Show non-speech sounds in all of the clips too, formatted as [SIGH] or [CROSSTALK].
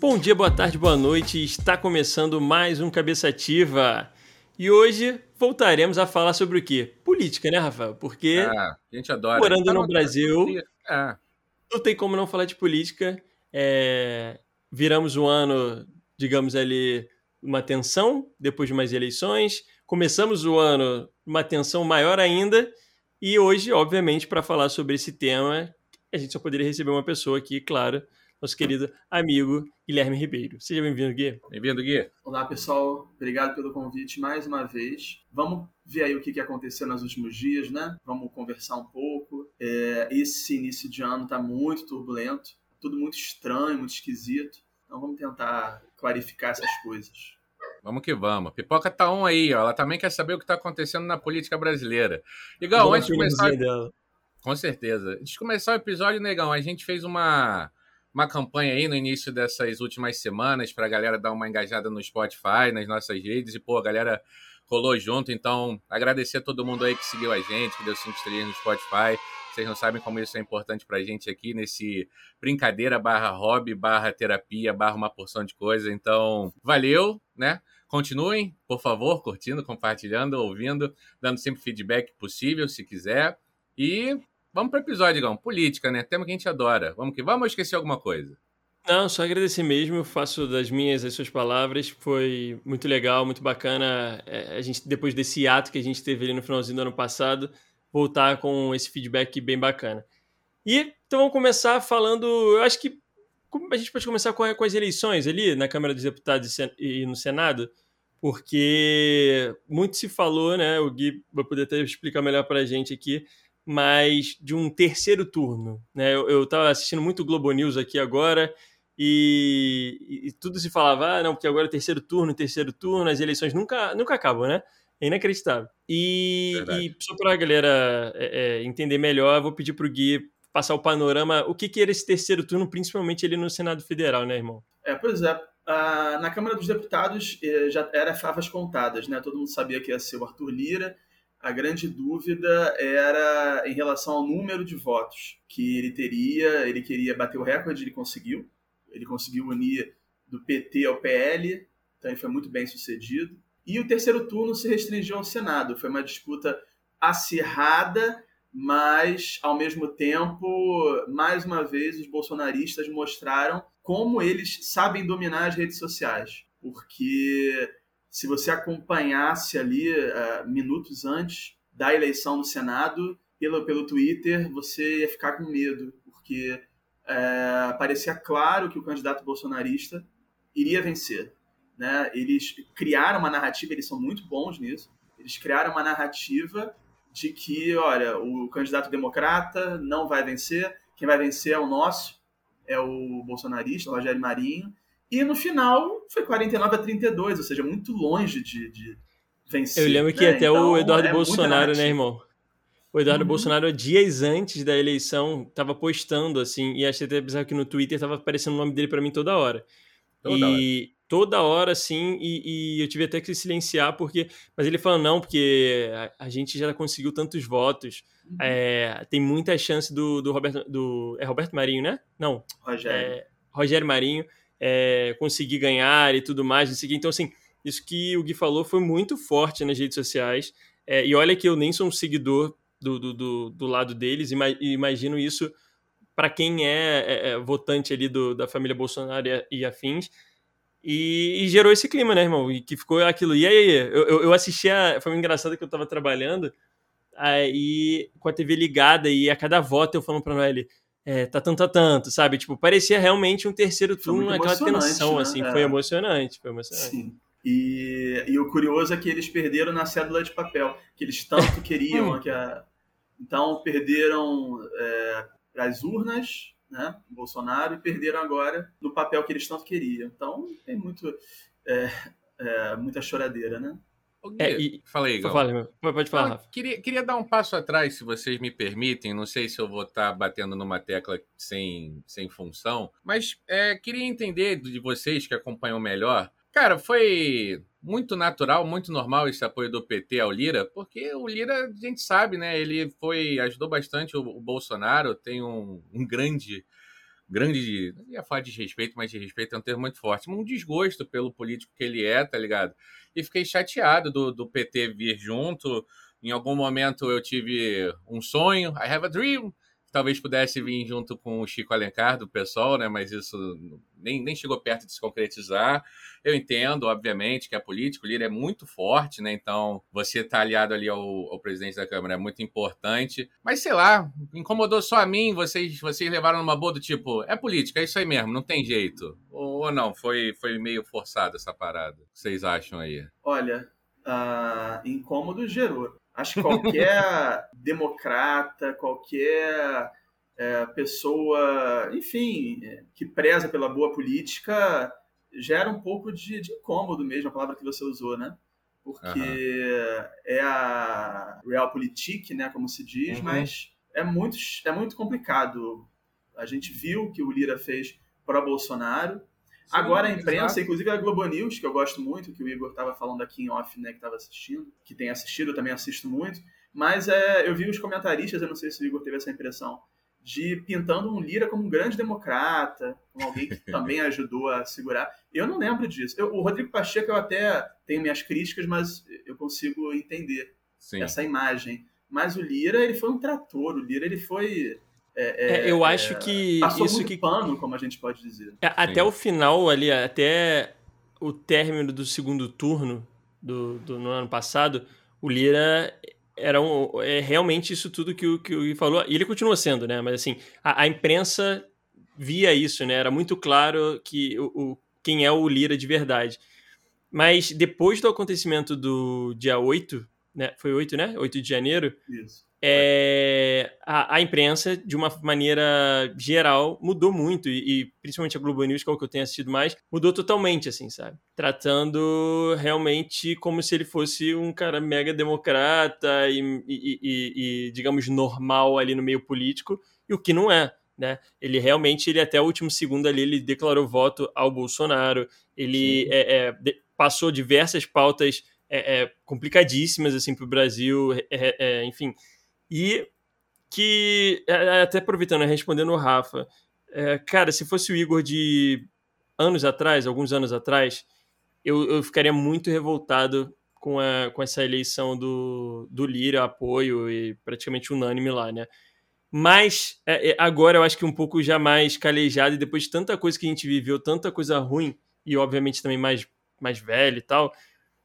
Bom dia, boa tarde, boa noite. Está começando mais um Cabeça Ativa. E hoje voltaremos a falar sobre o quê? Política, né, Rafael? Porque Ah, a gente adora. morando Tá no Brasil, É, não tem como não falar de política. É, Viramos um ano, digamos ali, uma tensão depois de umas eleições. Começamos o ano uma tensão maior ainda. E hoje, obviamente, para falar sobre esse tema, a gente só poderia receber uma pessoa aqui, claro, nosso querido amigo Guilherme Ribeiro. Seja bem-vindo, Gui. Bem-vindo, Gui. Olá, pessoal. Obrigado pelo convite mais uma vez. Vamos ver aí o que aconteceu nos últimos dias, né? Vamos conversar um pouco. É, esse início de ano está muito turbulento, tudo muito estranho, muito esquisito. Então vamos tentar clarificar essas coisas. Vamos que vamos. Pipoca tá on aí, ó. Ela também quer saber o que tá acontecendo na política brasileira. Igão, Boa antes de começar. dela. Com certeza. Antes de começar o episódio, Negão, a gente fez uma, uma campanha aí no início dessas últimas semanas pra galera dar uma engajada no Spotify, nas nossas redes. E, pô, a galera rolou junto. Então, agradecer a todo mundo aí que seguiu a gente, que deu cinco estrelinhas no Spotify. Vocês não sabem como isso é importante pra gente aqui nesse brincadeira barra hobby, barra terapia, barra uma porção de coisa. Então, valeu, né? Continuem, por favor, curtindo, compartilhando, ouvindo, dando sempre feedback possível, se quiser. E vamos para o episódio, Igão. Política, né? Tema que a gente adora. Vamos que vamos ou esqueci alguma coisa? Não, só agradecer mesmo. Eu faço das minhas as suas palavras. Foi muito legal, muito bacana. é, A gente, depois desse ato que a gente teve ali no finalzinho do ano passado, voltar com esse feedback bem bacana. E então vamos começar falando. Eu acho que a gente pode começar com, com as eleições ali na Câmara dos Deputados e no Senado, porque muito se falou, né? O Gui vai poder até explicar melhor para a gente aqui, mas de um terceiro turno, né? Eu, eu tava assistindo muito Globo News aqui agora e, e- e tudo se falava, ah, não, porque agora é terceiro turno, terceiro turno, as eleições nunca, nunca acabam, né? É inacreditável. E, e só para a galera é, é, entender melhor, eu vou pedir para o Gui passar o panorama, o que, que era esse terceiro turno, principalmente ali no Senado Federal, né, irmão? É, pois é. ah, na Câmara dos Deputados eh, já era favas contadas, né? Todo mundo sabia que ia ser o Arthur Lira. A grande dúvida era em relação ao número de votos que ele teria. Ele queria bater o recorde, ele conseguiu. Ele conseguiu unir do PT ao PL, então ele foi muito bem sucedido. E o terceiro turno se restringiu ao Senado. Foi uma disputa acirrada, mas ao mesmo tempo, mais uma vez, os bolsonaristas mostraram como eles sabem dominar as redes sociais. Porque se você acompanhasse ali eh, minutos antes da eleição no Senado, pelo, pelo Twitter, você ia ficar com medo, porque eh, parecia claro que o candidato bolsonarista iria vencer. Né? Eles criaram uma narrativa, eles são muito bons nisso, eles criaram uma narrativa de que, olha, o candidato democrata não vai vencer, quem vai vencer é o nosso, é o bolsonarista, o Rogério Marinho, e no final foi 49 a 32, ou seja, muito longe de, de vencer. Eu lembro que né? até Então, o Eduardo é Bolsonaro, né, irmão? O Eduardo Uhum. Bolsonaro, dias antes da eleição, tava postando, assim, e achei até bizarro que no Twitter tava aparecendo o nome dele pra mim toda hora. Toda e toda hora, assim, e, e eu tive até que silenciar, porque. Mas ele falou, não, porque a, a gente já conseguiu tantos votos. Uhum. é, tem muita chance do, do Roberto. Do, é Roberto Marinho, né? Não, Rogério. é, Rogério Marinho é, conseguir ganhar e tudo mais. Então, assim, isso que o Gui falou foi muito forte nas redes sociais. É, e olha que eu nem sou um seguidor do, do, do, do lado deles, e imagino isso para quem é, é, é, votante ali do, da família Bolsonaro e, e afins. E, e gerou esse clima, né, irmão? E que ficou aquilo. E aí, eu, eu, eu assisti a. Foi engraçado que eu tava trabalhando aí com a TV ligada e a cada voto eu falando pra Noelle, é, tá tanto a tanto, sabe? Tipo, parecia realmente um terceiro turno, aquela tensão, né? assim, É. foi emocionante, foi emocionante. Sim. E, e o curioso é que eles perderam na cédula de papel, que eles tanto [LAUGHS] queriam. que a... Então, perderam é, as urnas, né, Bolsonaro, e perderam agora no papel que eles tanto queriam. Então, tem muito, é, é, muita choradeira, né? Ô, Gui, É, e- Fala aí, Igão. Fala. Pode falar, Rafa. queria, queria dar um passo atrás, se vocês me permitem. Não sei se eu vou estar batendo numa tecla sem, sem função, mas é, queria entender de vocês que acompanham melhor. Cara, foi muito natural, muito normal esse apoio do PT ao Lira, porque o Lira, a gente sabe, né? Ele foi ajudou bastante o, o Bolsonaro, tem um, um grande grande. Não ia falar de respeito, mas de respeito é um termo muito forte. Um desgosto pelo político que ele é, tá ligado? E fiquei chateado do, do PT vir junto. Em algum momento eu tive um sonho, I have a dream, talvez pudesse vir junto com o Chico Alencar do pessoal, né? Mas isso nem, nem chegou perto de se concretizar. Eu entendo, obviamente, que a política, o Lira é muito forte, né? Então, você tá aliado ali ao, ao, presidente da Câmara é muito importante. Mas sei lá, incomodou só a mim, vocês, vocês levaram numa boa do tipo, é política, é isso aí mesmo, não tem jeito. Ou, ou não, foi, foi meio forçado essa parada. O que vocês acham aí? Olha, uh, incômodo gerou. Acho que qualquer [LAUGHS] democrata, qualquer é, pessoa, enfim, que preza pela boa política, gera um pouco de, de incômodo mesmo, a palavra que você usou, né? Porque uhum. é a realpolitik, né, como se diz, uhum. mas é muito, é muito complicado. A gente viu que o Lira fez para Bolsonaro, Agora a imprensa, inclusive a Globo News, que eu gosto muito, que o Igor estava falando aqui em off, né, que estava assistindo, que tem assistido, eu também assisto muito, mas é, eu vi os comentaristas, eu não sei se o Igor teve essa impressão, de pintando um Lira como um grande democrata, como alguém que [LAUGHS] também ajudou a segurar. Eu não lembro disso. Eu, o Rodrigo Pacheco eu até tenho minhas críticas, mas eu consigo entender Sim. essa imagem. Mas o Lira, ele foi um trator, o Lira, ele foi é, é, eu é, acho que passou isso muito que pano, como a gente pode dizer. É, até o final ali, até o término do segundo turno do, do no ano passado, o Lira era um, é realmente isso tudo que o que o Gui falou. E ele continua sendo, né? Mas assim, a, a imprensa via isso, né? Era muito claro que o, o, quem é o Lira de verdade. Mas depois do acontecimento do dia 8, né? Foi 8, né? 8 de janeiro. Isso é, a, a, imprensa, de uma maneira geral, mudou muito, e, e, principalmente a Globo News, que é o que eu tenho assistido mais, mudou totalmente, assim, sabe? Tratando realmente como se ele fosse um cara mega democrata e, e, e digamos, normal ali no meio político, e o que não é. Né? Ele realmente, ele até o último segundo ali, ele declarou voto ao Bolsonaro, ele é, é, de, passou diversas pautas é, é, complicadíssimas assim para o Brasil, é, enfim, e que, é, é, até aproveitando, respondendo o Rafa, é, cara, se fosse o Igor de anos atrás, alguns anos atrás, eu, eu ficaria muito revoltado com, a, com essa eleição do, do Lira, apoio e praticamente unânime lá, né? Mas é, é, agora eu acho que um pouco já mais calejado e depois de tanta coisa que a gente viveu, tanta coisa ruim e obviamente também mais, mais velho e tal,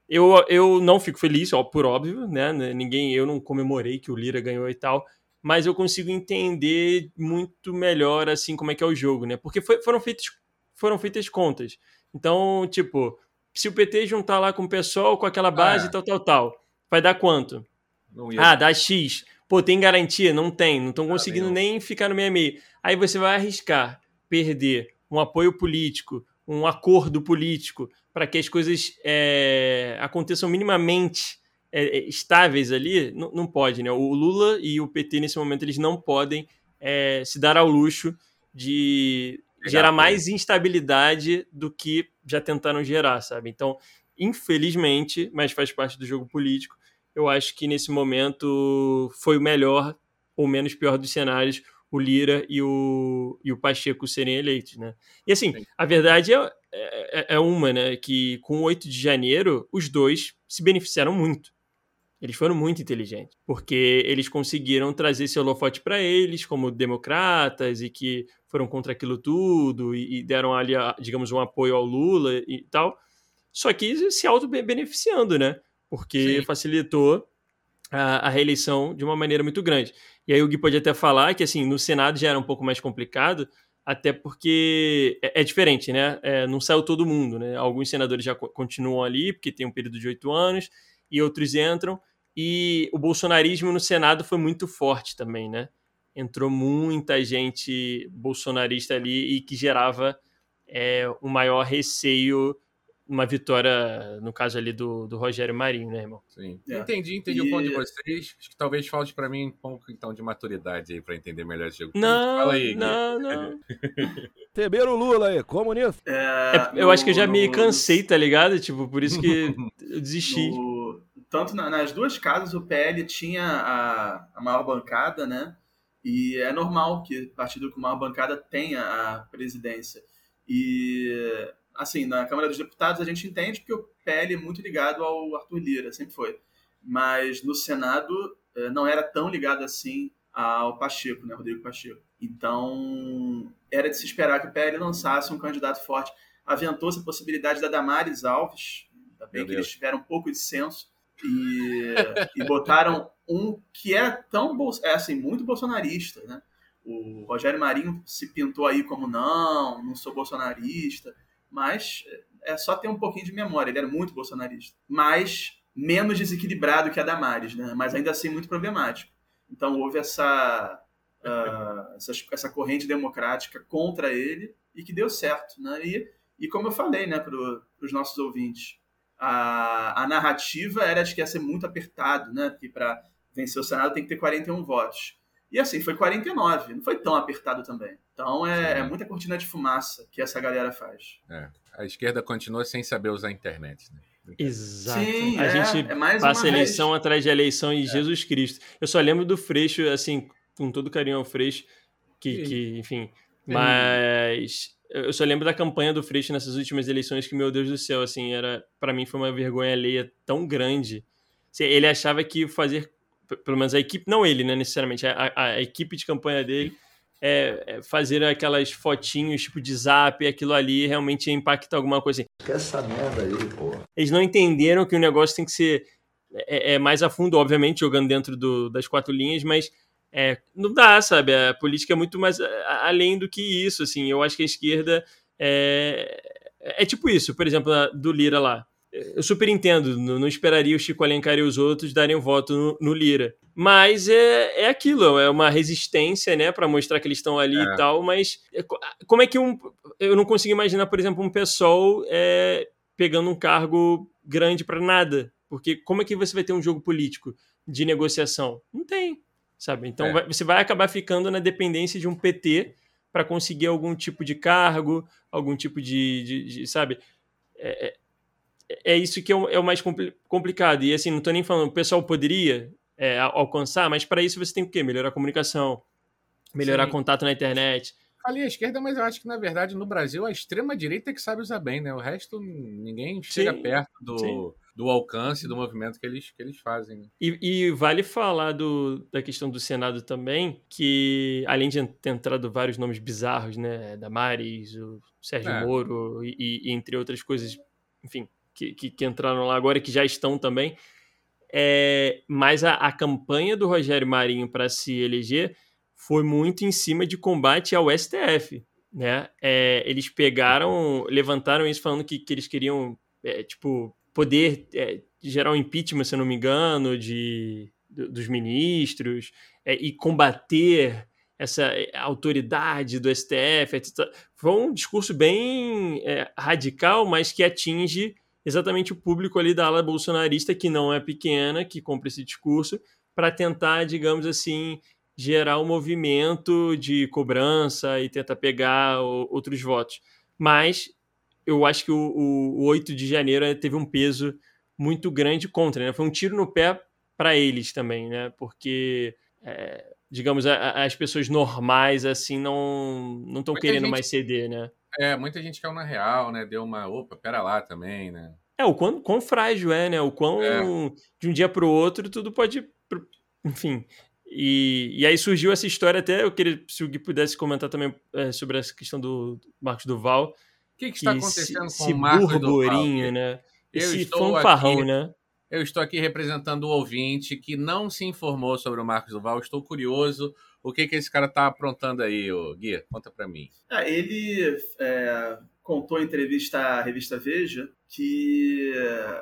eu, eu não fico feliz, ó, por óbvio, né? Ninguém, eu não comemorei que o Lira ganhou e tal, mas eu consigo entender muito melhor assim como é que é o jogo, né? Porque foi, foram feitas foram feitas contas. Então, tipo, se o PT juntar lá com o pessoal com aquela base ah, tal, tal, tal, vai dar quanto? Ah, dá X. Pô, tem garantia? Não tem. Não estão ah, conseguindo nem ficar no meio a meio. Aí você vai arriscar perder um apoio político, um acordo político, para que as coisas é, aconteçam minimamente é, é estáveis ali, não, não, pode, né? O Lula e o PT, nesse momento, eles não podem é, se dar ao luxo de gerar mais instabilidade do que já tentaram gerar, sabe? Então, infelizmente, mas faz parte do jogo político, eu acho que nesse momento foi o melhor ou menos pior dos cenários o Lira e o, e o Pacheco serem eleitos, né? E assim, Sim. a verdade é, é, é, uma, né? Que com o 8 de janeiro, os dois se beneficiaram muito. Eles foram muito inteligentes, porque eles conseguiram trazer esse holofote para eles como democratas e que foram contra aquilo tudo e, e deram ali, digamos, um apoio ao Lula e tal. Só que se auto-beneficiando, né? Porque Sim. facilitou a, a, reeleição de uma maneira muito grande. E aí o Gui pode até falar que, assim, no Senado já era um pouco mais complicado, até porque é, é diferente, né? É, não saiu todo mundo, né? Alguns senadores já continuam ali, porque tem um período de oito anos, e outros entram. E o bolsonarismo no Senado foi muito forte também, né? Entrou muita gente bolsonarista ali e que gerava é, um maior receio uma vitória, no caso ali do, do Rogério Marinho, né, irmão? Sim. É. Entendi, entendi e... o ponto de vocês. Acho que talvez falte para mim um pouco então de maturidade aí para entender melhor esse jogo. Não, Fala aí, não, [LAUGHS] não. Temeram o Lula aí, comunista. É, é, eu no, acho que eu já no, me cansei, tá ligado? Tipo, por isso que [LAUGHS] eu desisti. No, tanto na, nas duas casas o PL tinha a, a maior bancada, né? E é normal que partido com maior bancada tenha a presidência. E, assim, na Câmara dos Deputados a gente entende que o PL é muito ligado ao Arthur Lira, sempre foi. Mas no Senado eh, não era tão ligado assim ao Pacheco, né, Rodrigo Pacheco. Então, era de se esperar que o PL lançasse um candidato forte. Aventou-se a possibilidade da Damares Alves, ainda bem Meu que Deus. eles tiveram um pouco de senso, e, e botaram um que é tão é assim muito bolsonarista, né? O Rogério Marinho se pintou aí como não, não sou bolsonarista, mas é só ter um pouquinho de memória. Ele era muito bolsonarista, mas menos desequilibrado que a Damares, né? Mas ainda assim muito problemático. Então houve essa [LAUGHS] uh, essa, essa, corrente democrática contra ele e que deu certo, né? E, e como eu falei, né, para os nossos ouvintes, a, a narrativa era de que ia ser muito apertado, né? Porque para vencer o Senado tem que ter 41 votos. E assim, foi 49, não foi tão apertado também. Então é, é muita cortina de fumaça que essa galera faz. É. A esquerda continua sem saber usar a internet. Né? Exato. Sim, a é, gente é passa eleição vez. atrás de eleição em é. Jesus Cristo. Eu só lembro do Freixo, assim, com todo carinho ao Freixo, que, que enfim. Mas eu só lembro da campanha do Freixo nessas últimas eleições que, meu Deus do céu, assim, era para mim foi uma vergonha alheia tão grande. Assim, ele achava que fazer, pelo menos a equipe, não ele, né, necessariamente, a, a, a equipe de campanha dele, é, é, fazer aquelas fotinhos tipo de zap, aquilo ali realmente ia impactar alguma coisa assim. Essa merda aí, pô. Eles não entenderam que o negócio tem que ser é, é mais a fundo, obviamente, jogando dentro do, das quatro linhas, mas é, não dá, sabe? A política é muito mais além do que isso, assim. Eu acho que a esquerda é, é tipo isso, por exemplo, do Lira lá. Eu super entendo, não, esperaria o Chico Alencar e os outros darem um voto no, no Lira. Mas é, é aquilo, é uma resistência, né, para mostrar que eles estão ali é. e tal, mas é, como é que um. Eu não consigo imaginar, por exemplo, um pessoal é, pegando um cargo grande para nada. Porque como é que você vai ter um jogo político de negociação? Não tem sabe? Então é. vai, você vai acabar ficando na dependência de um PT para conseguir algum tipo de cargo, algum tipo de, de, de sabe? É, é, isso que é o, é o mais compli complicado. E assim, não estou nem falando, o pessoal poderia é, alcançar, mas para isso você tem o quê? Melhorar a comunicação, melhorar Sim. contato na internet. Falei a esquerda, mas eu acho que na verdade no Brasil a extrema direita é que sabe usar bem, né? O resto ninguém chega Sim. perto do. Sim do alcance do movimento que eles, que eles fazem. Né? E, e, vale falar do, da questão do Senado também, que além de ter entrado vários nomes bizarros, né, da Maris, o Sérgio é. Moro e, e, entre outras coisas, enfim, que, que, que, entraram lá agora e que já estão também, é, mas a, a campanha do Rogério Marinho para se eleger foi muito em cima de combate ao STF, né? É, eles pegaram, levantaram isso falando que, que eles queriam, é, tipo, poder é, gerar um impeachment, se eu não me engano, de, dos ministros é, e combater essa é, autoridade do STF, etc. Foi um discurso bem radical, mas que atinge exatamente o público ali da ala bolsonarista, que não é pequena, que compra esse discurso, para tentar, digamos assim, gerar um movimento de cobrança e tentar pegar outros votos. Mas eu acho que o, o, o 8 de janeiro teve um peso muito grande contra, né? Foi um tiro no pé para eles também, né? Porque, é, digamos, a, a, as pessoas normais, assim, não não estão querendo gente, mais ceder, né? É, muita gente caiu na real, né? Deu uma, opa, pera lá também, né? É, o quão, quão frágil é, né? O quão é. de um dia para o outro tudo pode... Enfim, e, e aí surgiu essa história até, eu queria, se o Gui pudesse comentar também é, sobre essa questão do Marcos Duval, o que, que está acontecendo com o Marcos burburinho, né? Esse fanfarrão, aqui, né? Eu estou aqui representando o ouvinte que não se informou sobre o Marcos Duval. Estou curioso. O que, que esse cara está aprontando aí, Gui? Conta para mim. Ah, ele é, contou em entrevista à revista Veja que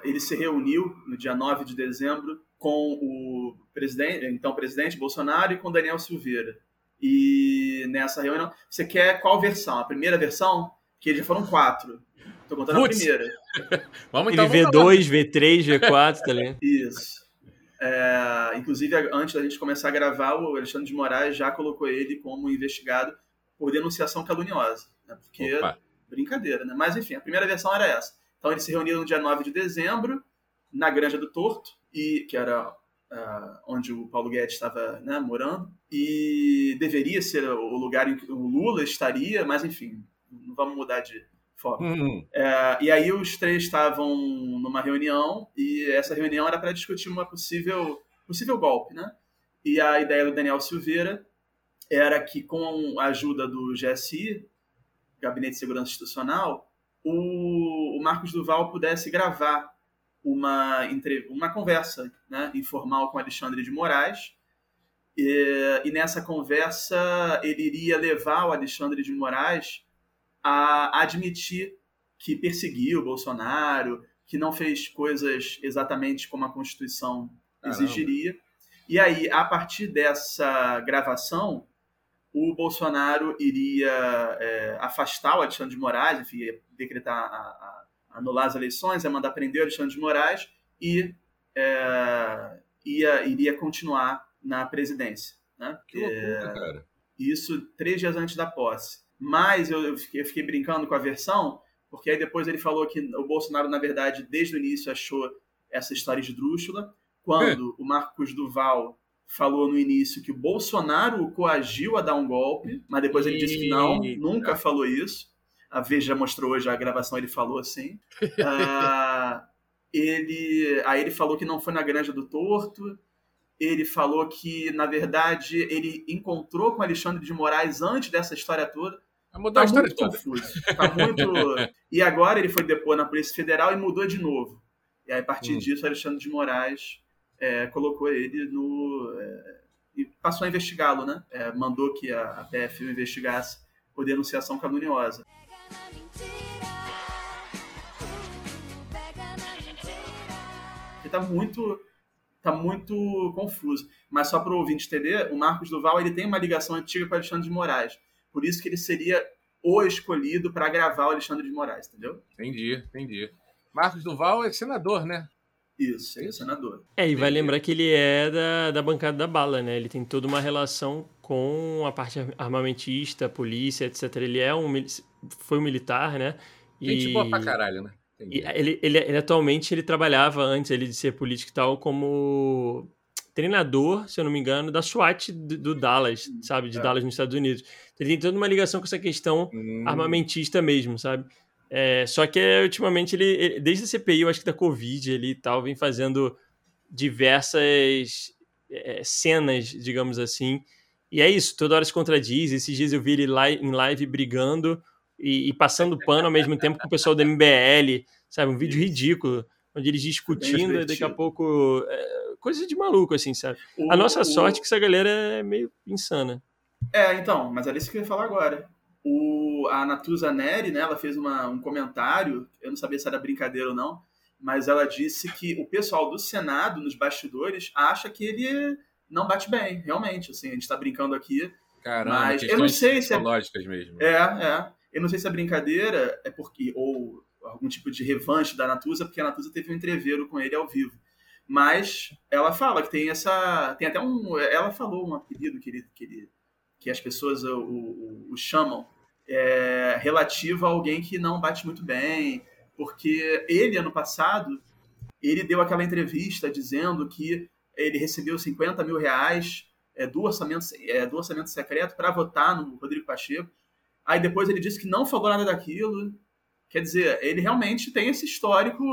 ele se reuniu no dia 9 de dezembro com o presidente, então presidente Bolsonaro e com Daniel Silveira. E nessa reunião, você quer qual versão? A primeira versão? que já foram quatro. Tô contando Puts. a primeira. [LAUGHS] vamos então. Ele V2, V3, V4, tá ligado? Isso. É, inclusive, antes da gente começar a gravar, o Alexandre de Moraes já colocou ele como investigado por denunciação caluniosa. Né? Porque, Opa. brincadeira, né? Mas, enfim, a primeira versão era essa. Então, eles se reuniram no dia 9 de dezembro, na Granja do Torto, e, que era uh, onde o Paulo Guedes estava né, morando, e deveria ser o lugar em que o Lula estaria, mas enfim, não vamos mudar de foco. Uhum. É, e aí os três estavam numa reunião, e essa reunião era para discutir uma possível, possível golpe, né? E a ideia do Daniel Silveira era que, com a ajuda do GSI, Gabinete de Segurança Institucional, o, o Marcos Duval pudesse gravar uma, uma conversa né, informal com Alexandre de Moraes. E, e, nessa conversa ele iria levar o Alexandre de Moraes a admitir que perseguiu o Bolsonaro, que não fez coisas exatamente como a Constituição exigiria. Caramba. E aí, a partir dessa gravação, o Bolsonaro iria é, afastar o Alexandre de Moraes, enfim, decretar a, a anular as eleições, é mandar prender o Alexandre de Moraes e é, ia, iria continuar na presidência. Né? Que loucura, é, cara. Isso três dias antes da posse. Mas eu, eu, fiquei, eu fiquei brincando com a versão, porque aí depois ele falou que o Bolsonaro, na verdade, desde o início achou essa história esdrúxula. Quando é. o Marcos Duval falou no início que o Bolsonaro o coagiu a dar um golpe, mas depois ele disse que não, nunca falou isso a Veja mostrou hoje a gravação, ele falou assim. uh, [LAUGHS] ele, aí ele falou que não foi na Granja do Torto. Ele falou que, na verdade, ele encontrou com Alexandre de Moraes antes dessa história toda. Mudou tá a história muito toda. confuso. Tá muito... e agora ele foi depor na Polícia Federal e mudou de novo. E aí, a partir hum. disso, Alexandre de Moraes é, colocou ele no. É, e passou a investigá-lo, né? É, mandou que a, a PF investigasse por denunciação caluniosa. Ele tá muito tá muito confuso. Mas só para o ouvinte entender, o Marcos Duval ele tem uma ligação antiga com o Alexandre de Moraes. Por isso que ele seria o escolhido para gravar o Alexandre de Moraes, entendeu? Entendi, entendi. Marcos Duval é senador, né? Isso, é senador. É, e vai lembrar que ele é da, da bancada da bala, né? Ele tem toda uma relação com a parte armamentista, polícia, etc. Ele é um foi um militar, né? Gente e... boa pra caralho, né? E ele, ele, ele, atualmente ele trabalhava antes ele de ser político e tal como treinador, se eu não me engano, da SWAT do, do Dallas, sabe, de é. Dallas nos Estados Unidos. Ele tem toda uma ligação com essa questão hum. armamentista mesmo, sabe? É, só que ultimamente ele, ele, desde a CPI, eu acho que da Covid ele e tal, vem fazendo diversas é, cenas, digamos assim. E é isso, toda hora se contradiz. Esses dias eu vi ele lá em live brigando e, e, passando pano ao mesmo tempo com o pessoal da MBL, sabe? Um vídeo ridículo, onde eles discutindo e daqui a pouco. É, coisa de maluco, assim, sabe? A nossa sorte é que essa galera é meio insana. É, então, mas era isso que eu ia falar agora. O, a Natuza Neri, né, ela fez uma, um comentário, eu não sabia se era brincadeira ou não, mas ela disse que o pessoal do Senado, nos bastidores, acha que ele não bate bem, realmente. Assim, a gente está brincando aqui. Caramba, mas eu não sei se é lógicas mesmo. É, é. Eu não sei se a brincadeira é porque ou algum tipo de revanche da Natuza, porque a Natuza teve um entreveiro com ele ao vivo. Mas ela fala que tem essa, tem até um, ela falou um apelido que ele, que, ele, que as pessoas o, o, o chamam é, relativo a alguém que não bate muito bem, porque ele ano passado ele deu aquela entrevista dizendo que ele recebeu 50 mil reais é, do, orçamento, é, do orçamento secreto para votar no Rodrigo Pacheco. Aí depois ele disse que não falou nada daquilo. Quer dizer, ele realmente tem esse histórico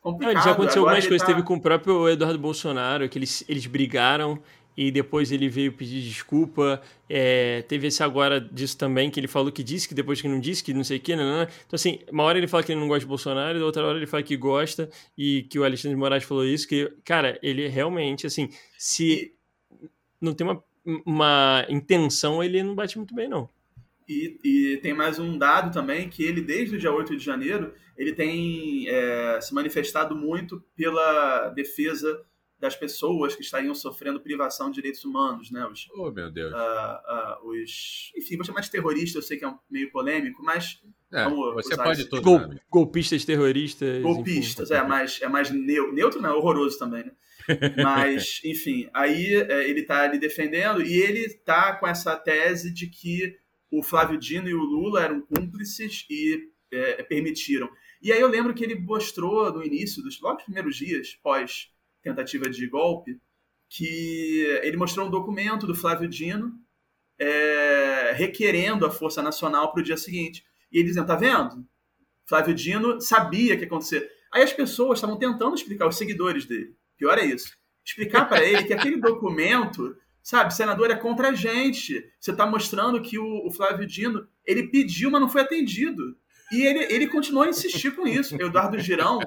complicado. Não, já aconteceu Agora algumas coisas. Tá... Teve com o próprio Eduardo Bolsonaro, que eles, eles brigaram e depois ele veio pedir desculpa. É, teve esse agora disso também, que ele falou que disse, que depois que não disse, que não sei o que, né? Então, assim, uma hora ele fala que ele não gosta de Bolsonaro, e outra hora ele fala que gosta, e que o Alexandre de Moraes falou isso, que, cara, ele realmente, assim, se não tem uma, uma intenção, ele não bate muito bem, não. E, e, tem mais um dado também, que ele, desde o dia 8 de janeiro, ele tem é, se manifestado muito pela defesa das pessoas que estariam sofrendo privação de direitos humanos, né? Os, oh, meu Deus. Uh, uh, os, enfim, vou chamar de terrorista, eu sei que é um meio polêmico, mas... É, você pode tudo, Gol, né? Golpistas terroristas. Golpistas, enfim. é, mas é mais neutro, neutro não, é horroroso também, né? [LAUGHS] Mas, enfim, aí é, ele está ali defendendo e ele está com essa tese de que o Flávio Dino e o Lula eram cúmplices e é, permitiram. E aí eu lembro que ele mostrou no início dos logo primeiros dias, pós tentativa de golpe, que ele mostrou um documento do Flávio Dino é, requerendo a Força Nacional para o dia seguinte. E ele dizendo, tá vendo? Flávio Dino sabia que ia acontecer. Aí as pessoas estavam tentando explicar, os seguidores dele, pior é isso, explicar para ele que aquele documento, sabe, senador, é contra a gente. Você está mostrando que o, o, Flávio Dino, ele pediu, mas não foi atendido. E ele, ele continuou a insistir com isso. Eduardo Girão,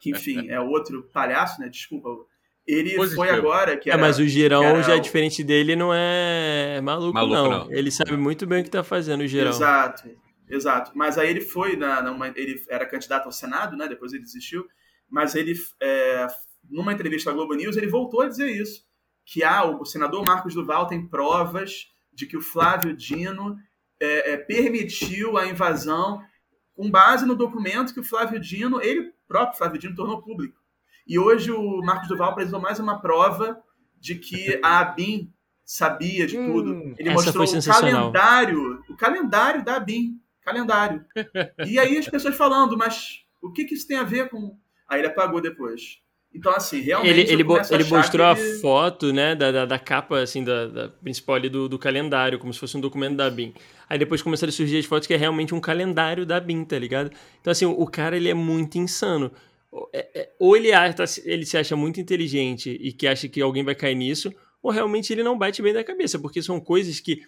que enfim, é outro palhaço, né? Desculpa. Ele Positivo. foi agora que é, era, É, mas o Girão era... já é diferente dele, não é maluco, maluco não. não. Ele sabe muito bem o que está fazendo, o Girão. Exato. Exato. Mas aí ele foi, na, numa, ele era candidato ao Senado, né? Depois ele desistiu. Mas ele, é, numa entrevista à Globo News, ele voltou a dizer isso. Que ah, o senador Marcos Duval tem provas de que o Flávio Dino é, é, permitiu a invasão com base no documento que o Flávio Dino, ele próprio, Flávio Dino, tornou público. E hoje o Marcos Duval apresentou mais uma prova de que a ABIN sabia de tudo. Hum, ele mostrou o calendário, o calendário da ABIN calendário. [LAUGHS] E aí as pessoas falando, mas o que, que isso tem a ver com. Aí ele apagou depois. Então, assim, realmente. Ele, ele, ele mostrou a foto, né, da, da, da, capa, assim, da, da principal ali do, do, calendário, como se fosse um documento da BIM. Aí depois começaram a surgir as fotos que é realmente um calendário da BIM, tá ligado? Então, assim, o, o cara, ele é muito insano. É, é, ou ele, ele se acha muito inteligente e que acha que alguém vai cair nisso, ou realmente ele não bate bem da cabeça, porque são coisas que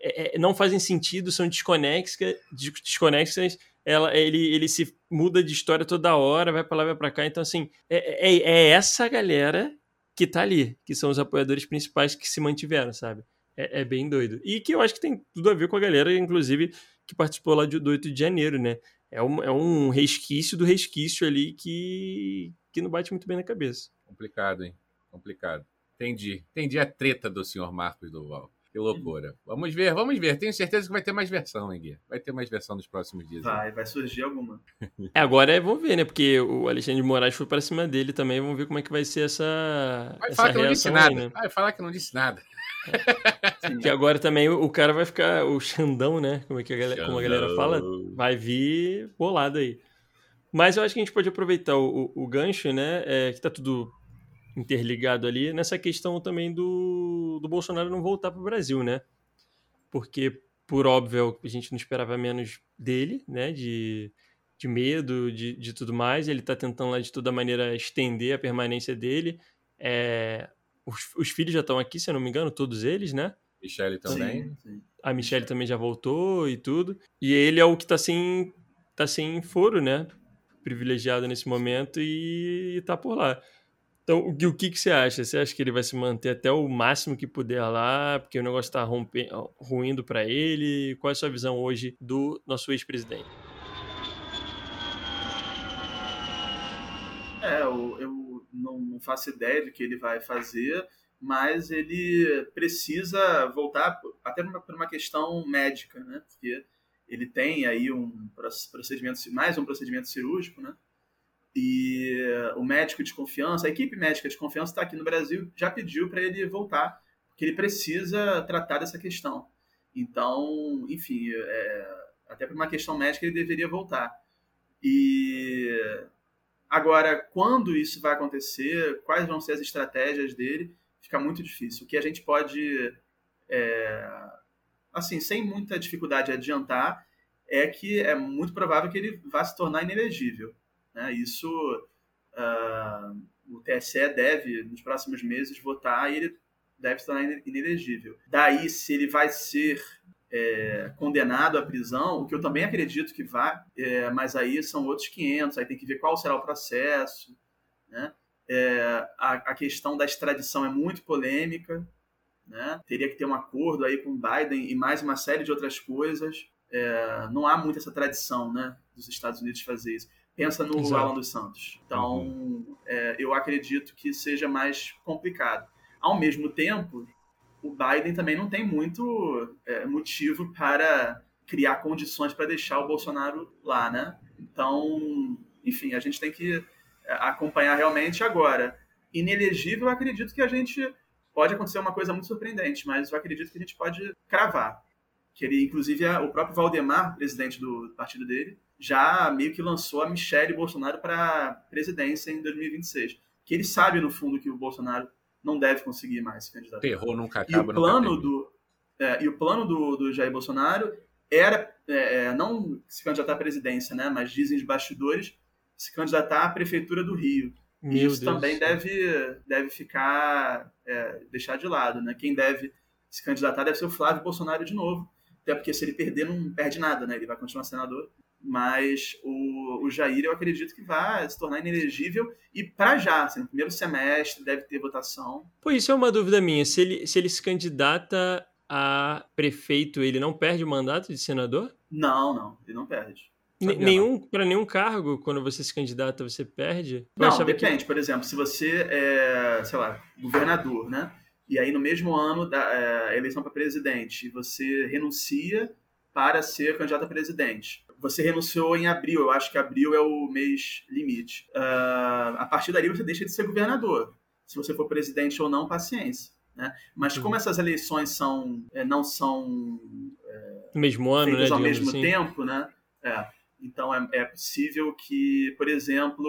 é, é, não fazem sentido, são desconexas, desconexas ela, ele, ele se muda de história toda hora, vai para lá, vai para cá. Então, assim, é, é, é, essa galera que tá ali, que são os apoiadores principais que se mantiveram, sabe? É, é, bem doido. E que eu acho que tem tudo a ver com a galera, inclusive, que participou lá do 8 de janeiro, né? É um, é um resquício do resquício ali que, que não bate muito bem na cabeça. Complicado, hein? Complicado. Entendi. Entendi a treta do senhor Marcos Duval. Que loucura. Vamos ver, vamos ver. Tenho certeza que vai ter mais versão, hein, Gui? Vai ter mais versão nos próximos dias. Vai, hein? vai surgir alguma. [LAUGHS] É, agora é, vamos ver, né? Porque o Alexandre de Moraes foi para cima dele também. Vamos ver como é que vai ser essa. Vai essa falar que não disse nada. Aí, né? Vai falar que não disse nada. Que agora também o cara vai ficar. O Xandão, né? Como, é que a galera, como a galera fala, vai vir bolado aí. Mas eu acho que a gente pode aproveitar o, o, o gancho, né? É, que tá tudo interligado ali nessa questão também do, do Bolsonaro não voltar para o Brasil, né? Porque, por óbvio, a gente não esperava menos dele, né? De, de medo, de, de tudo mais. Ele está tentando lá de toda maneira estender a permanência dele. É, os, os filhos já estão aqui, se eu não me engano, todos eles, né? Michelle também. Sim, sim. A Michelle também já voltou e tudo. E ele é o que está sem, tá sem foro, né? Privilegiado nesse momento e, e tá por lá. Então, o, o que, que você acha? Você acha que ele vai se manter até o máximo que puder lá, porque o negócio está ruindo para ele? Qual é a sua visão hoje do nosso ex-presidente? É, eu, eu não, não faço ideia do que ele vai fazer, mas ele precisa voltar até por uma questão médica, né? Porque ele tem aí um procedimento, mais um procedimento cirúrgico, né? E o médico de confiança, a equipe médica de confiança está aqui no Brasil, já pediu para ele voltar, porque ele precisa tratar dessa questão. Então, enfim, é, até por uma questão médica ele deveria voltar. E agora, quando isso vai acontecer, quais vão ser as estratégias dele, fica muito difícil. O que a gente pode, é, assim, sem muita dificuldade adiantar, é que é muito provável que ele vá se tornar inelegível. Né? Isso uh, o TSE deve, nos próximos meses, votar e ele deve se tornar inelegível. Daí, se ele vai ser é, condenado à prisão, o que eu também acredito que vá, é, mas aí são outros 500, aí tem que ver qual será o processo. Né? É, a, a, questão da extradição é muito polêmica, né? teria que ter um acordo aí com Biden e mais uma série de outras coisas. É, não há muito essa tradição né, dos Estados Unidos fazer isso pensa no Exato. Alan dos Santos. Então, uhum. é, eu acredito que seja mais complicado. Ao mesmo tempo, o Biden também não tem muito é, motivo para criar condições para deixar o Bolsonaro lá, né? Então, enfim, a gente tem que é, acompanhar realmente agora. Inelegível, acredito que a gente pode acontecer uma coisa muito surpreendente, mas eu acredito que a gente pode cravar. Que ele, inclusive, o próprio Valdemar, presidente do partido dele, já meio que lançou a Michelle Bolsonaro para presidência em 2026. Que ele sabe, no fundo, que o Bolsonaro não deve conseguir mais se candidatar. Terror nunca E acaba. o plano nunca do, é, e o plano do, do Jair Bolsonaro era é, é, não se candidatar à presidência, né? Mas dizem os bastidores se candidatar à prefeitura do Rio. E Meu isso Deus. também deve, deve ficar é, deixar de lado, né? Quem deve se candidatar deve ser o Flávio Bolsonaro de novo, até porque se ele perder não perde nada, né? Ele vai continuar senador. Mas o, o Jair eu acredito que vai se tornar inelegível e para já, assim, no primeiro semestre deve ter votação. Pô, isso é uma dúvida minha. Se ele, se ele se candidata a prefeito, ele não perde o mandato de senador? Não, não, ele não perde. Nenhum, para nenhum cargo, quando você se candidata, você perde? Eu Não, achava que- depende. Por exemplo, se você é, sei lá, governador, né? E aí no mesmo ano da é, eleição para presidente, você renuncia para ser candidato a presidente. Você renunciou em abril, eu acho que abril é o mês limite. Ah, a partir dali você deixa de ser governador. Se você for presidente ou não, paciência. Né? Mas Uhum. como essas eleições são, é, não são no mesmo ano, né? ao mesmo assim. tempo, né? É. Então é, é possível que, por exemplo,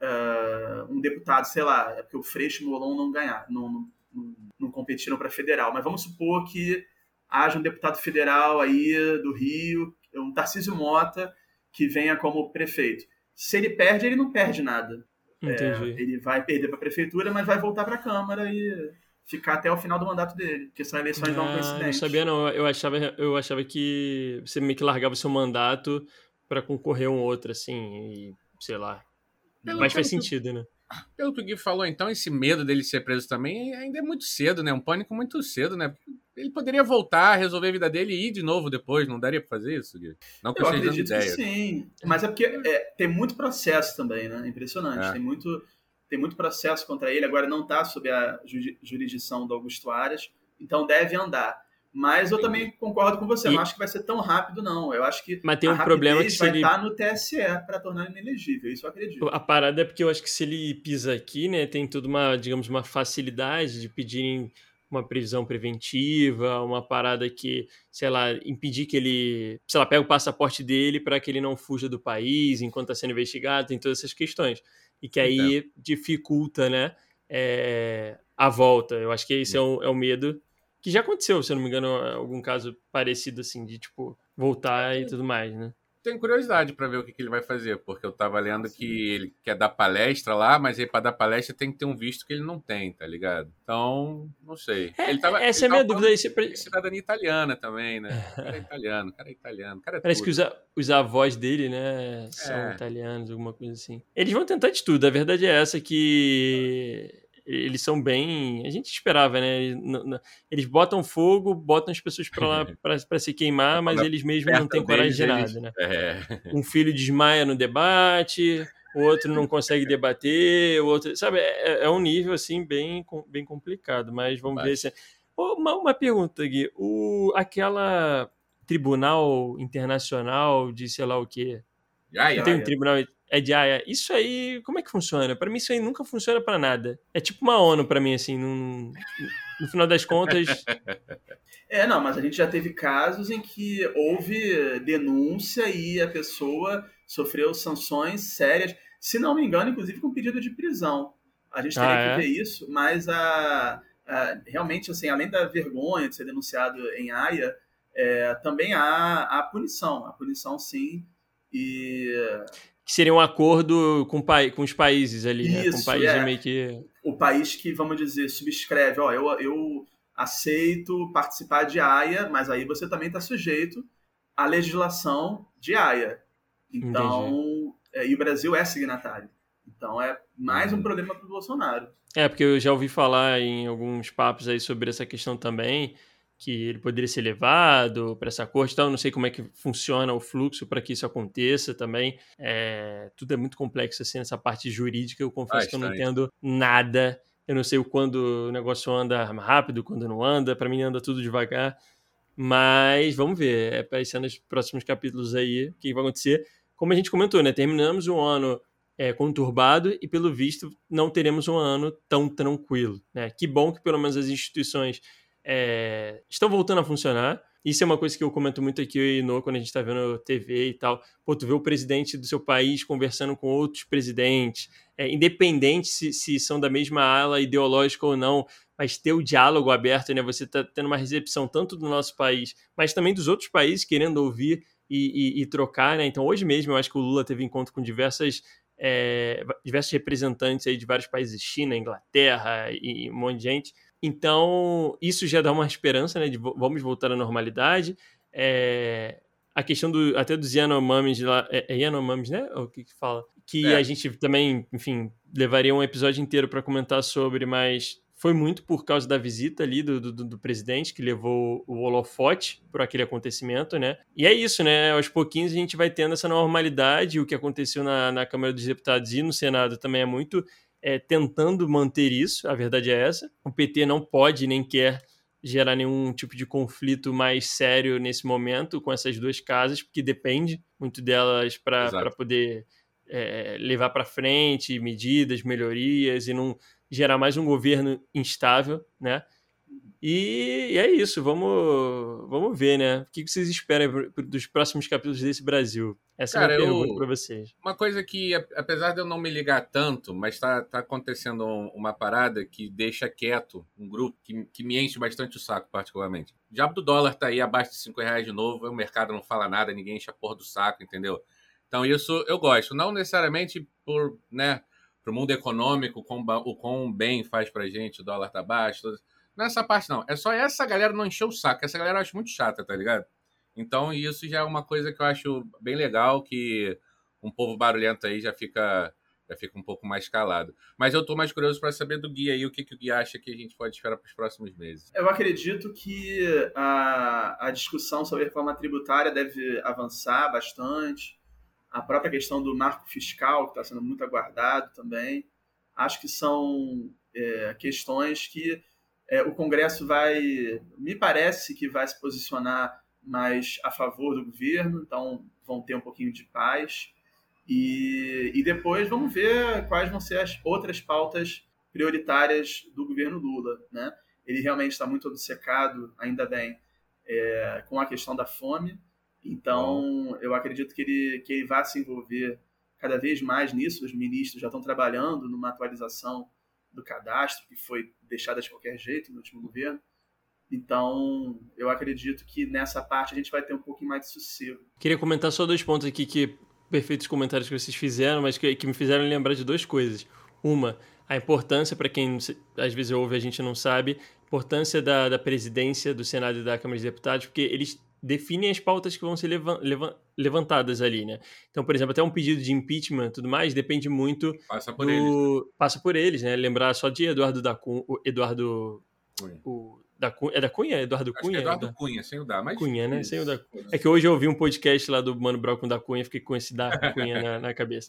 eh, um deputado, sei lá, é porque o Freixo e o Molon não ganharam, não, não, não competiram para federal, mas vamos supor que haja um deputado federal aí do Rio, um Tarcísio Mota, que venha como prefeito. Se ele perde, ele não perde nada. Entendi. Ele vai perder para a prefeitura, mas vai voltar para a Câmara e ficar até o final do mandato dele, porque são eleições não Ah, coincidentes. não sabia não. Eu achava, eu achava que você meio que largava o seu mandato para concorrer a um outro, assim, e sei lá. Pelo Mas faz sentido, né? Pelo que o Gui falou, então, esse medo dele ser preso também ainda é muito cedo, né? Um pânico muito cedo, né? Ele poderia voltar, resolver a vida dele e ir de novo depois. Não daria pra fazer isso, Gui? Não que eu, Eu esteja dando ideia. sim. Mas é porque é, tem muito processo também, né? Impressionante. É. Tem, muito, tem muito processo contra ele. Agora não está sob a ju- jurisdição do Augusto Aras, então deve andar. Mas eu também concordo com você. E- não acho que vai ser tão rápido, não. Eu acho que Mas tem um problema que se vai ele estar no TSE para tornar ele inelegível. Isso eu acredito. A parada é porque eu acho que se ele pisa aqui, né, tem toda uma, digamos, uma facilidade de pedirem uma previsão preventiva, uma parada que, sei lá, impedir que ele, sei lá, pega o passaporte dele para que ele não fuja do país enquanto está sendo investigado, tem todas essas questões. E que aí dificulta, né, é, a volta. Eu acho que esse é o, é o medo que já aconteceu, se eu não me engano, algum caso parecido assim, de tipo, voltar e tudo mais, né? Tenho curiosidade pra ver o que, que ele vai fazer, porque eu tava lendo que ele quer dar palestra lá, mas aí pra dar palestra tem que ter um visto que ele não tem, tá ligado? Então, não sei. É, ele tava, essa é a minha dúvida. Esse, falando de cidadania italiana também, né? O [LAUGHS] cara é italiano, o cara é italiano, cara é Parece tudo. que os, a- os avós dele, né, são É. italianos, alguma coisa assim. Eles vão tentar de tudo. A verdade é essa que eles são bem. A gente esperava, né? Eles, eles botam fogo, botam as pessoas pra lá [LAUGHS] pra se queimar, mas Quando eles mesmos não têm coragem de nada, eles- né? É. Um filho desmaia no debate, o outro não consegue debater, o outro. Sabe, é, é um nível assim bem, bem complicado, mas vamos ver se. Uma, uma pergunta, Gui. O, aquela tribunal internacional de sei lá o quê. Não tem um tribunal. É de Haia. Isso aí, como é que funciona? Pra mim, isso aí nunca funciona pra nada. É tipo uma ONU pra mim, assim. num- no final das contas. [LAUGHS] É, não, mas a gente já teve casos em que houve denúncia e a pessoa sofreu sanções sérias, se não me engano, inclusive com pedido de prisão. A gente teria Ah, é? que ver isso, mas a, a- realmente, assim, além da vergonha de ser denunciado em Haia, é, também há a punição. A punição, sim. E que seria um acordo com, com os países ali, né? Com Isso, países é. meio que. o país que, vamos dizer, subscreve, ó, eu, eu aceito participar de AIA, mas aí você também está sujeito à legislação de AIA. Então, é, e o Brasil é signatário. Então é mais um problema para o Bolsonaro. É, porque eu já ouvi falar em alguns papos aí sobre essa questão também, que ele poderia ser levado para essa corte e tal. Não sei como é que funciona o fluxo para que isso aconteça também. É, tudo é muito complexo assim nessa parte jurídica. Eu confesso que eu não entendo nada. Eu não sei o quando o negócio anda rápido, quando não anda. Para mim anda tudo devagar. Mas vamos ver. É para ser nos próximos capítulos aí o que vai acontecer. Como a gente comentou, né? Terminamos um ano é, conturbado e, pelo visto, não teremos um ano tão tranquilo. Né? Que bom que, pelo menos, as instituições é, estão voltando a funcionar. Isso é uma coisa que eu comento muito aqui no quando a gente está vendo TV e tal. Pô, tu vê o presidente do seu país conversando com outros presidentes, é, independente se, se são da mesma ala ideológica ou não, mas ter o diálogo aberto, né? Você está tendo uma recepção tanto do nosso país, mas também dos outros países querendo ouvir e, e, e trocar, né? Então, hoje mesmo, eu acho que o Lula teve encontro com diversas é, diversos representantes aí de vários países, China, Inglaterra e um monte de gente. Então, isso já dá uma esperança, né, de vamos voltar à normalidade. É, a questão do até dos Yanomamis lá, é, é Yanomamis, né? O que que fala? Que é. a gente também, enfim, levaria um episódio inteiro para comentar sobre, mas foi muito por causa da visita ali do, do, do, presidente, que levou o holofote por aquele acontecimento, né? E é isso, né? Aos pouquinhos a gente vai tendo essa normalidade. O que aconteceu na, na Câmara dos Deputados e no Senado também é muito é, tentando manter isso, a verdade é essa. O PT não pode nem quer gerar nenhum tipo de conflito mais sério nesse momento com essas duas casas, porque depende muito delas para poder é, levar para frente medidas, melhorias e não gerar mais um governo instável, né? E, e é isso, vamos, vamos ver, né? O que vocês esperam dos próximos capítulos desse Brasil? Essa Cara, é a minha pergunta para vocês. Uma coisa que, apesar de eu não me ligar tanto, mas está tá acontecendo uma parada que deixa quieto um grupo que, que me enche bastante o saco, particularmente. O diabo do dólar tá aí abaixo de 5 reais de novo, o mercado não fala nada, ninguém enche a porra do saco, entendeu? Então isso eu gosto. Não necessariamente por, né, para o mundo econômico, o quão, o quão bem faz para gente, o dólar tá baixo. Tudo. Nessa parte não. É só essa galera não encher o saco. Essa galera eu acho muito chata, tá ligado? Então isso já é uma coisa que eu acho bem legal, que um povo barulhento aí já fica já fica um pouco mais calado. Mas eu estou mais curioso para saber do Gui aí, o que, que o Gui acha que a gente pode esperar para os próximos meses. Eu acredito que a, a discussão sobre a reforma tributária deve avançar bastante a própria questão do marco fiscal, que está sendo muito aguardado também. Acho que são é, questões que é, o Congresso vai, me parece que vai se posicionar mais a favor do governo, então vão ter um pouquinho de paz. E, e depois vamos ver quais vão ser as outras pautas prioritárias do governo Lula. Né? Ele realmente está muito obcecado, ainda bem, é, com a questão da fome então, eu acredito que ele, que ele vai se envolver cada vez mais nisso. Os ministros já estão trabalhando numa atualização do cadastro, que foi deixada de qualquer jeito no último governo. Então, eu acredito que nessa parte a gente vai ter um pouquinho mais de sossego. Queria comentar só dois pontos aqui que perfeitos comentários que vocês fizeram, mas que, que me fizeram lembrar de duas coisas. Uma, a importância, para quem às vezes ouve a gente não sabe, importância da, da presidência do Senado e da Câmara de Deputados, porque eles definem as pautas que vão ser levantadas ali, né? Então, por exemplo, até um pedido de impeachment tudo mais depende muito passa por do... eles, né? passa por eles, né? Lembrar só de Eduardo da Cunha, Eduardo Cunha. o da Cunha, é da Cunha, Eduardo Acho Cunha, é Eduardo Cunha, sem o da, mas Cunha, né? Sem o da É que hoje eu ouvi um podcast lá do Mano Brown com da Cunha, fiquei com esse da Cunha na, na cabeça.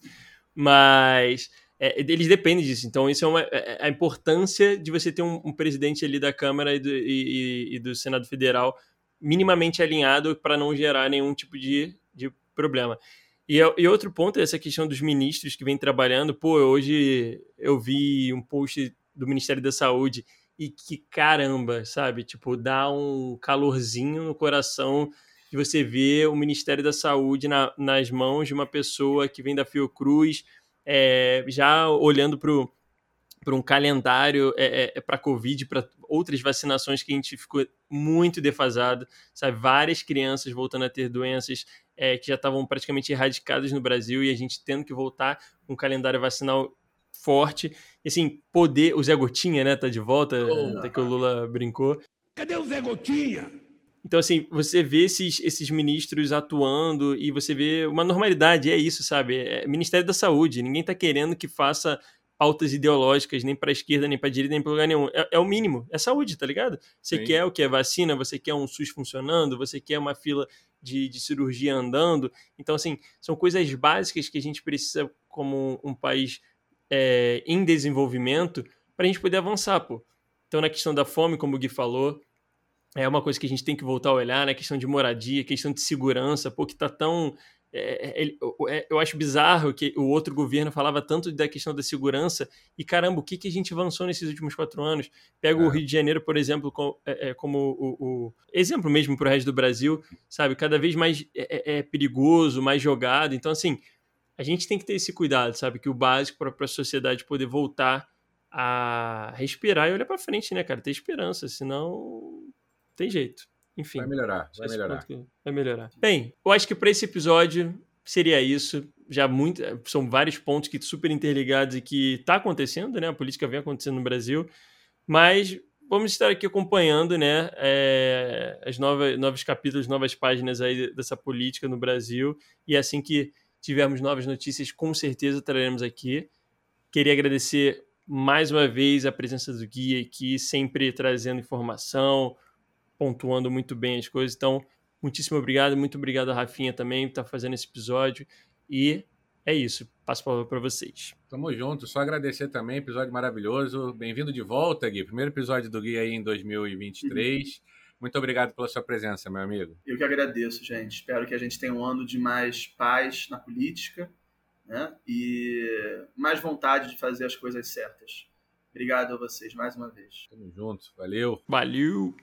Mas é, eles dependem disso. Então, isso é uma, é, é a importância de você ter um, um presidente ali da Câmara e do, e, e do Senado Federal minimamente alinhado para não gerar nenhum tipo de, de problema. E, e, outro ponto é essa questão dos ministros que vêm trabalhando. Pô, hoje eu vi um post do Ministério da Saúde e que caramba, sabe? Tipo, dá um calorzinho no coração de você ver o Ministério da Saúde na, nas mãos de uma pessoa que vem da Fiocruz, é, já olhando para para um calendário é, é, é para Covid, para outras vacinações que a gente ficou muito defasado, sabe? Várias crianças voltando a ter doenças é, que já estavam praticamente erradicadas no Brasil e a gente tendo que voltar com um calendário vacinal forte. E assim, poder. O Zé Gotinha, né? Tá de volta, oh. até que o Lula brincou. Cadê o Zé Gotinha? Então, assim, você vê esses, esses ministros atuando e você vê uma normalidade, é isso, sabe? É Ministério da Saúde, ninguém tá querendo que faça pautas ideológicas, nem para a esquerda, nem para a direita, nem para lugar nenhum. É, é, o mínimo, é saúde, tá ligado? Você Sim. quer o que é vacina, você quer um SUS funcionando, você quer uma fila de, de cirurgia andando. Então, assim, são coisas básicas que a gente precisa, como um, país é, em desenvolvimento, para a gente poder avançar, pô. Então, na questão da fome, como o Gui falou, é uma coisa que a gente tem que voltar a olhar, na né? questão de moradia, questão de segurança, pô, que tá tão é, ele, é, eu acho bizarro que o outro governo falava tanto da questão da segurança e caramba, o que, que a gente avançou nesses últimos quatro anos? Pega é. o Rio de Janeiro, por exemplo, com, é, é, como o, o, exemplo mesmo para o resto do Brasil, sabe? Cada vez mais é, é, perigoso, mais jogado. Então, assim, a gente tem que ter esse cuidado, sabe? Que o básico para a sociedade poder voltar a respirar e olhar para frente, né, cara? Ter esperança, senão tem jeito. Enfim. Vai melhorar, vai melhorar. Vai melhorar. Bem, eu acho que para esse episódio seria isso. Já muito, são vários pontos que super interligados e que está acontecendo, né? A política vem acontecendo no Brasil, mas vamos estar aqui acompanhando, né? É, as novas, novos capítulos, novas páginas aí dessa política no Brasil e assim que tivermos novas notícias, com certeza traremos aqui. Queria agradecer mais uma vez a presença do guia aqui, sempre trazendo informação, pontuando muito bem as coisas. Então, muitíssimo obrigado, muito obrigado a Rafinha também por estar fazendo esse episódio. E é isso, passo a palavra para vocês. Tamo junto, só agradecer também, episódio maravilhoso. Bem-vindo de volta, Gui. Primeiro episódio do Gui aí em 2023. Uhum. Muito obrigado pela sua presença, meu amigo. Eu que agradeço, gente. Espero que a gente tenha um ano de mais paz na política né? e mais vontade de fazer as coisas certas. Obrigado a vocês mais uma vez. Tamo junto, valeu. Valeu.